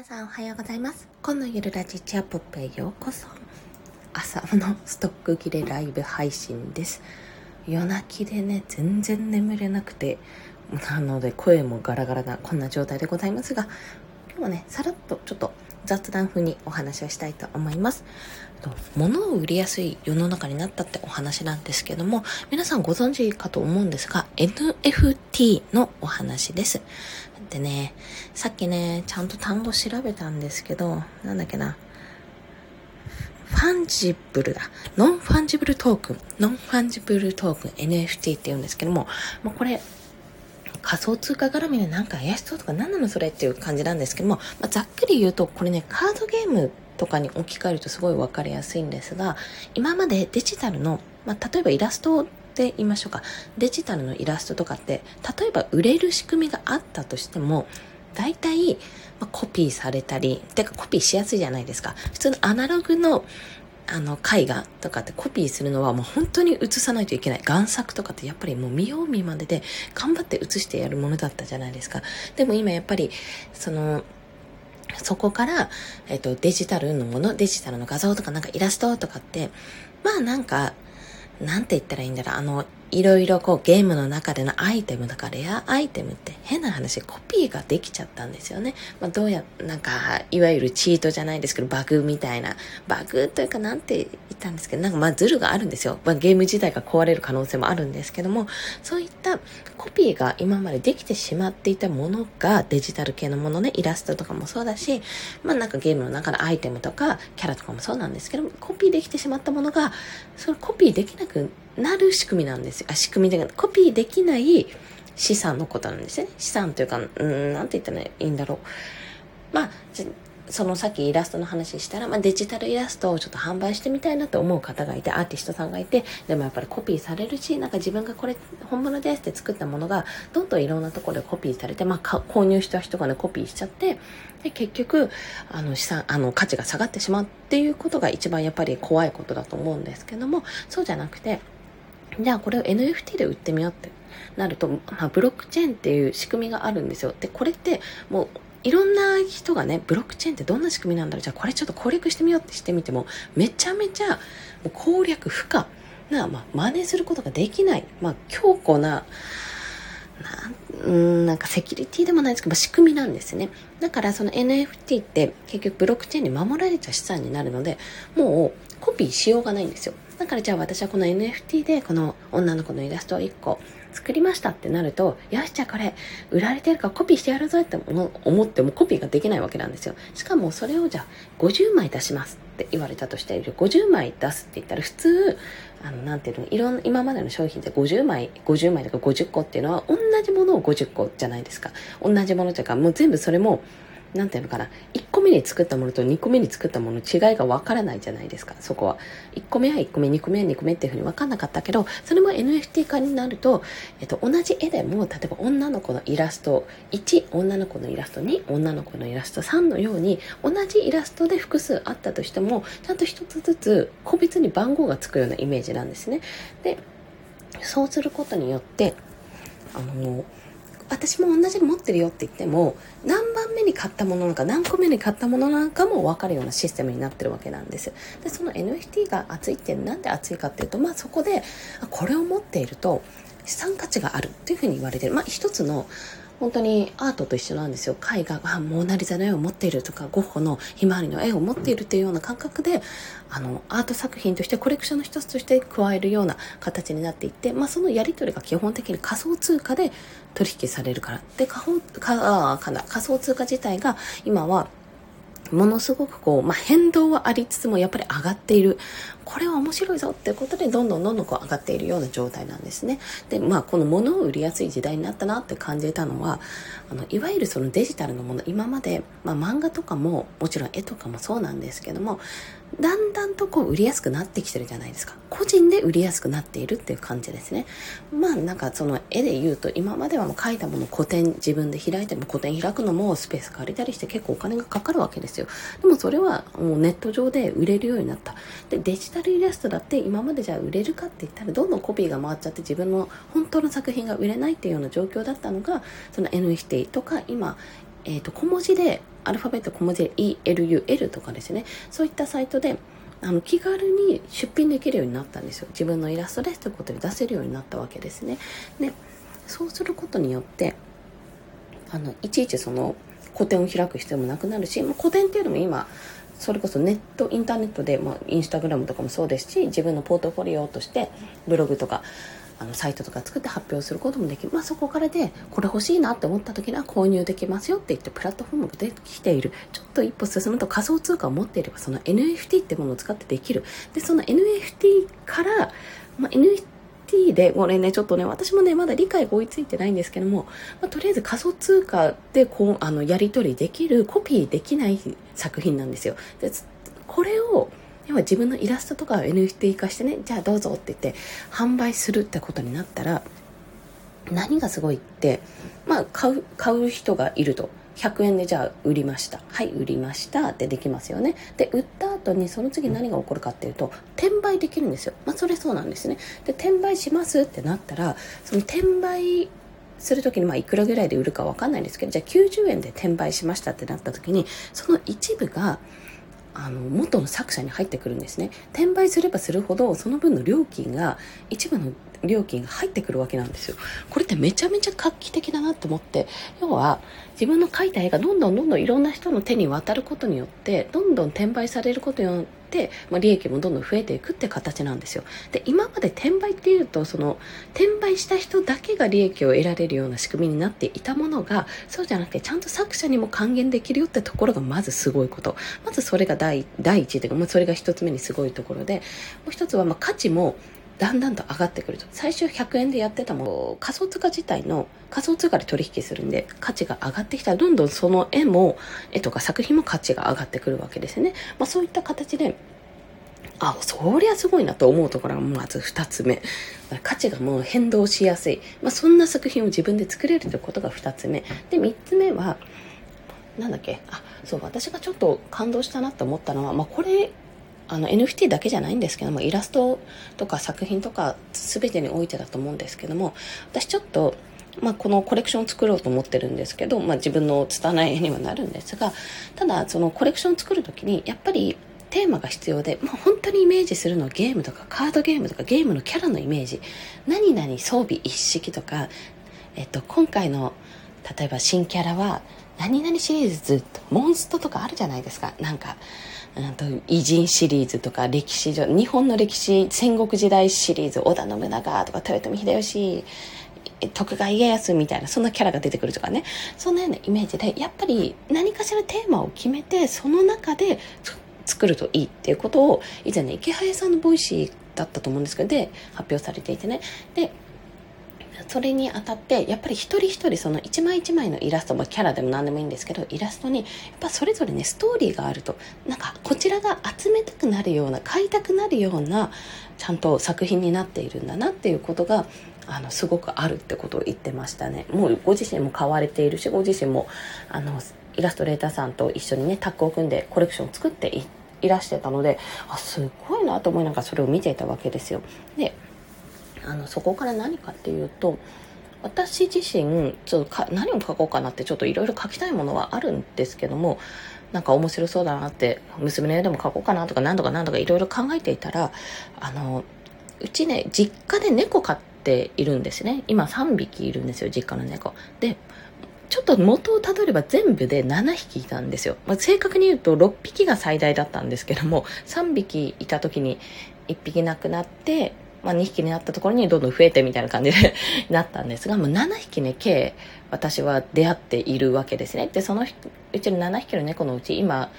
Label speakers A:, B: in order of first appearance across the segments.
A: 皆さんおはようございます。今のゆるラジチアポップへようこそ。朝のストック切れライブ配信です。夜泣きでね、全然眠れなくて、なので声もガラガラなこんな状態でございますが、今日はね、さらっとちょっと雑談風にお話をしたいと思います。物を売りやすい世の中になったってお話なんですけども、皆さんご存知かと思うんですが、NFT のお話です。でね、さっきね、ちゃんと単語調べたんですけど、なんだっけな。 fungible だ。 non-fungible token。non-fungible token NFT って言うんですけども、もうこれ、仮想通貨絡みでなんか怪しそうとか何なのそれっていう感じなんですけども、まあ、ざっくり言うとこれねカードゲームとかに置き換えるとすごい分かりやすいんですが今までデジタルの、まあ、例えばイラストで言いましょうか。デジタルのイラストとかって例えば売れる仕組みがあったとしても大体、まあ、コピーされたりてかコピーしやすいじゃないですか。普通のアナログのあの絵画とかってコピーするのはもう本当に写さないといけない。贋作とかってやっぱりもう見よう見までで頑張って写してやるものだったじゃないですか。でも今やっぱりそのそこから、えっと、デジタルのものデジタルの画像とかなんかイラストとかってまあなんかなんて言ったらいいんだろう。あのいろいろこうゲームの中でのアイテムだかレアアイテムって変な話コピーができちゃったんですよね。まあ、どうや、なんかいわゆるチートじゃないですけどバグみたいな。バグというかなんて言ったんですけどなんかまあズルがあるんですよ。まあ、ゲーム自体が壊れる可能性もあるんですけどもそういったコピーが今までできてしまっていたものがデジタル系のものねイラストとかもそうだしまあなんかゲームの中のアイテムとかキャラとかもそうなんですけどもコピーできてしまったものがそのコピーできなくなる仕組みなんですよ。あ、仕組みで、コピーできない資産のことなんですね。資産というか、うん、なんて言ったらいいんだろう。まあ、そのさっきイラストの話したら、まあ、デジタルイラストをちょっと販売してみたいなと思う方がいて、アーティストさんがいて、でもやっぱりコピーされるし、なんか自分がこれ本物ですって作ったものが、どんどんいろんなところでコピーされて、まあ、購入した人がね、コピーしちゃって、で、結局、あの、資産、あの、価値が下がってしまうっていうことが一番やっぱり怖いことだと思うんですけども、そうじゃなくて、じゃあこれを NFT で売ってみようってなると、まあ、ブロックチェーンっていう仕組みがあるんですよ。で、これってもういろんな人がね、ブロックチェーンってどんな仕組みなんだろうじゃあこれちょっと攻略してみようってしてみても、めちゃめちゃ攻略不可な、まあ、真似することができない、まあ、強固な、なんなんかセキュリティでもないですけど、まあ仕組みなんですね。だからその NFT って結局ブロックチェーンに守られた資産になるので、もうコピーしようがないんですよ。だからじゃあ私はこの NFT でこの女の子のイラストを1個作りましたってなると、よし、じゃあこれ、売られてるからコピーしてやるぞって思ってもコピーができないわけなんですよ。しかもそれをじゃあ50枚出しますって言われたとしている、50枚出すって言ったら普通、あの、なんていうの、いろん、今までの商品って50枚、50枚とか50個っていうのは同じものを50個じゃないですか。同じものというか、もう全部それも、なんていうのかな個目に作ったものと2個目に作ったもの違いが分からないじゃないですか。そこは。1個目は1個目2個目は2個目っていうふうに分かんなかったけどそれも NFT 化になると、えっと、同じ絵でも例えば女の子のイラスト1女の子のイラスト2女の子のイラスト3のように同じイラストで複数あったとしてもちゃんと1つずつ個別に番号がつくようなイメージなんですね。でそうすることによってあの私も同じの持ってるよって言っても何番目に買ったものなのか何個目に買ったものなのかも分かるようなシステムになってるわけなんですでその NFT が熱いって何で熱いかっていうとまあそこでこれを持っていると資産価値があるっていうふうに言われてる。まあ一つの本当にアートと一緒なんですよ。絵画がモーナリザの絵を持っているとかゴッホのひまわりの絵を持っているというような感覚であのアート作品としてコレクションの一つとして加えるような形になっていって、まあ、そのやり取りが基本的に仮想通貨で取引されるから。で仮かかな仮想通貨自体が今はものすごくこう、まあ、変動はありつつもやっぱり上がっている。これは面白いぞっていうことでどんどんどんどんこう上がっているような状態なんですね。で、まあこの物を売りやすい時代になったなって感じたのは、あの、いわゆるそのデジタルのもの、今まで、まあ漫画とかももちろん絵とかもそうなんですけども、だんだんとこう売りやすくなってきてるじゃないですか。個人で売りやすくなっているっていう感じですね。まあなんかその絵で言うと今まではもう描いたもの古典自分で開いても古典開くのもスペース借りたりして結構お金がかかるわけですよ。でもそれはもうネット上で売れるようになった。でデジタルイラストだって今までじゃあ売れるかって言ったらどんどんコピーが回っちゃって自分の本当の作品が売れないっていうような状況だったのがその NFT とか今えーと、小文字でアルファベット小文字で ELUL とかですね。そういったサイトであの気軽に出品できるようになったんですよ。自分のイラストですということで出せるようになったわけですね。でそうすることによってあのいちいちその個展を開く必要もなくなるし、個展っていうのも今それこそネットインターネットで、まあ、インスタグラムとかもそうですし自分のポートフォリオとしてブログとかあのサイトとか作って発表することもできる、まあ、そこからでこれ欲しいなって思った時には購入できますよって言ってプラットフォームが出てきているちょっと一歩進むと仮想通貨を持っていればその NFT ってものを使ってできる。でその NFT から、まあ、NFT で、これね、ちょっとね、私もね、まだ理解が追いついてないんですけども、まあ、とりあえず仮想通貨でこう、あの、やり取りできる、コピーできない作品なんですよ。でこれを要は自分のイラストとかを NFT 化してねじゃあどうぞって言って販売するってことになったら何がすごいってまあ買う買う人がいると100円でじゃあ売りました。はい売りました。ってできますよね。で売った後にその次何が起こるかっていうと転売できるんですよ。まあそれそうなんですね。で転売しますってなったらその転売する時にまあいくらぐらいで売るかわかんないんですけどじゃあ90円で転売しましたってなった時にその一部があの元の作者に入ってくるんですね。転売すればするほどその分の料金が一部の料金が入ってくるわけなんですよ。これってめちゃめちゃ画期的だなと思って。要は自分の描いた絵がどんどんどんどんいろんな人の手に渡ることによってどんどん転売されることによって、まあ、利益もどんどん増えていくって形なんですよ。で今まで転売っていうとその転売した人だけが利益を得られるような仕組みになっていたものがそうじゃなくてちゃんと作者にも還元できるよってところがまずすごいこと。まずそれが第第一というか、まあ、それが一つ目にすごいところでもう一つはまあ価値もだんだんと上がってくると最初100円でやってたもの仮想通貨自体の仮想通貨で取引するんで価値が上がってきたらどんどんその絵も絵とか作品も価値が上がってくるわけですね、まあ、そういった形であ、そりゃすごいなと思うところがまず2つ目。価値がもう変動しやすい。まあ、そんな作品を自分で作れるということが2つ目。で、3つ目は、なんだっけ、あ、そう、私がちょっと感動したなと思ったのは、まあ、これ、あの NFT だけじゃないんですけどもイラストとか作品とか全てにおいてだと思うんですけども私ちょっとまあ、このコレクションを作ろうと思ってるんですけど、まあ、自分の拙い絵にはなるんですがただそのコレクションを作る時にやっぱりテーマが必要で、まあ、本当にイメージするのはゲームとかカードゲームとかゲームのキャラのイメージ。何々装備一式とか、えっと、今回の例えば新キャラは何々シリーズモンストとかあるじゃないですか。なんかうんと偉人シリーズとか歴史上日本の歴史戦国時代シリーズ織田信長とか豊臣秀吉徳川家康みたいなそんなキャラが出てくるとかね。そんなようなイメージでやっぱり何かしらテーマを決めてその中で作るといいっていうことを以前ねイケハヤさんの Voicy だったと思うんですけどで発表されていてね。でそれにあたってやっぱり一人一人その一枚一枚のイラストもキャラでも何でもいいんですけどイラストにやっぱそれぞれねストーリーがあるとなんかこちらが集めたくなるような買いたくなるようなちゃんと作品になっているんだなっていうことがあのすごくあるってことを言ってましたね。もうご自身も買われているしご自身もあのイラストレーターさんと一緒にねタッグを組んでコレクションを作っていらしてたのであすごいなと思いながらそれを見ていたわけですよ。であのそこから何かっていうと私自身ちょっとか何を書こうかなってちょっといろいろ書きたいものはあるんですけどもなんか面白そうだなって娘の絵でも書こうかなとか何とか何とかいろいろ考えていたらあのうちね実家で猫飼っているんですね。今3匹いるんですよ実家の猫。でちょっと元をたどれば全部で7匹いたんですよ、まあ、正確に言うと6匹が最大だったんですけども3匹いた時に1匹亡くなってまあ、2匹になったところにどんどん増えてみたいな感じで なったんですが、もう7匹ね、計私は出会っているわけですね。で、そのうちの7匹の猫のうち今、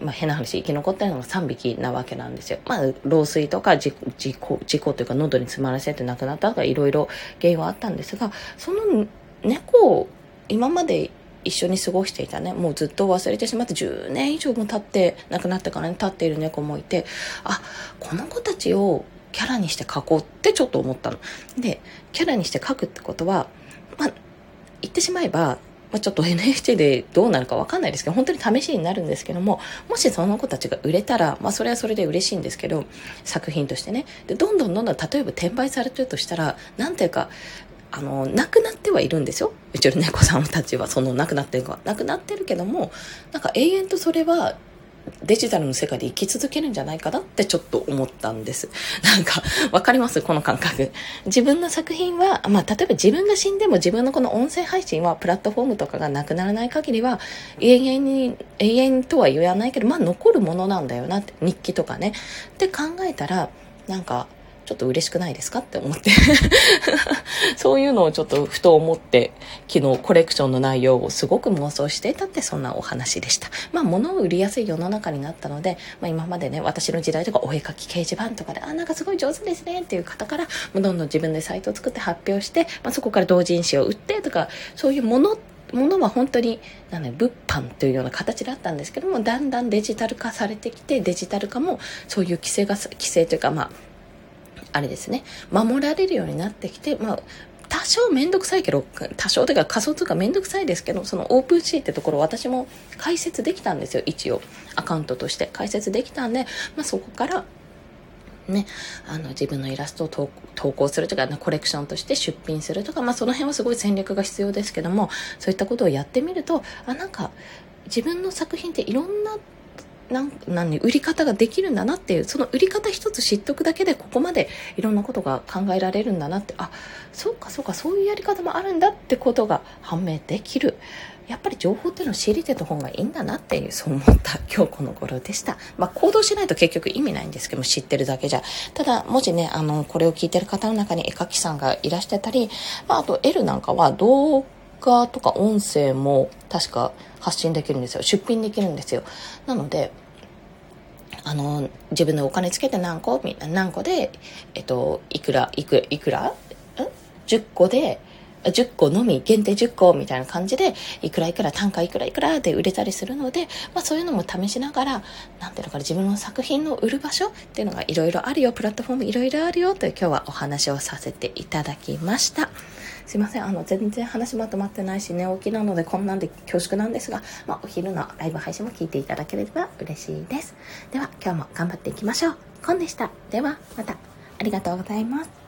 A: まあ、変な話、生き残ってるのが3匹なわけなんですよ。まあ、老衰とか事故、事故、事故というか喉に詰まらせて亡くなったとかいろいろ原因はあったんですが、その猫を今まで一緒に過ごしていたね、もうずっと忘れてしまって10年以上も経って、亡くなってからに経っている猫もいて、あ、この子たちをキャラにして書こうってちょっと思ったの。で、キャラにして書くってことは、まあ、言ってしまえば、まあ、ちょっと NFT でどうなるかわかんないですけど、本当に試しになるんですけども、もしその子たちが売れたら、まあそれはそれで嬉しいんですけど、作品としてね。で、どんどんどんどん、例えば転売されてるとしたら、なんていうか、あの、亡くなってはいるんですよ。うちの猫さんたちは、その亡くなってるか、亡くなってるけども、なんか永遠とそれはデジタルの世界で生き続けるんじゃないかなってちょっと思ったんです。なんか、わかります？この感覚。自分の作品は、まあ、例えば自分が死んでも自分のこの音声配信はプラットフォームとかがなくならない限りは、永遠に、永遠とは言わないけど、まあ、残るものなんだよなって、日記とかね。って考えたら、なんか、ちょっと嬉しくないですかって思って そういうのをちょっとふと思って、昨日コレクションの内容をすごく妄想していたってそんなお話でした。まあ物を売りやすい世の中になったので、まあ今までね、私の時代とかお絵描き掲示板とかで、あ、なんかすごい上手ですねっていう方から、どんどん自分でサイトを作って発表して、まあそこから同人誌を売ってとか、そういうものものは本当になん、物販というような形だったんですけどもだんだんデジタル化されてきてデジタル化もそういう規制が規制というかまああれですね、守られるようになってきて、まあ、多少めんどくさいけど、多少というか仮想通貨めんどくさいですけど、そのオープンシーってところ私も解説できたんですよ、一応。アカウントとして解説できたんで、まあ、そこからね、あの自分のイラストを投稿するとか、コレクションとして出品するとか、まあ、その辺はすごい戦略が必要ですけどもそういったことをやってみるとあなんか自分の作品っていろんななん何売り方ができるんだなっていうその売り方一つ知っとくだけでここまでいろんなことが考えられるんだなってあそうかそうかそういうやり方もあるんだってことが判明できる。やっぱり情報っていうのを知りてた方がいいんだなっていうそう思った今日この頃でした、まあ、行動しないと結局意味ないんですけども知ってるだけじゃ。ただもしねあのこれを聞いてる方の中に絵描きさんがいらしてたり、まあ、あと L なんかは動画とか音声も確か発信できるんですよ出品できるんですよなのであの、自分でお金つけて何個み何個で、えっと、いくら、いくら、いくら？ん ?10 個で、10個のみ、限定10個みたいな感じで、いくらいくら、単価いくらいくらで売れたりするので、まあそういうのも試しながら、なんていうのかな、自分の作品の売る場所っていうのがいろいろあるよ、プラットフォームいろいろあるよという今日はお話をさせていただきました。すいません、あの、全然話まとまってないし、寝起きなのでこんなんで恐縮なんですが、まあお昼のライブ配信も聞いていただければ嬉しいです。では、今日も頑張っていきましょう。コンでした。では、また。ありがとうございます。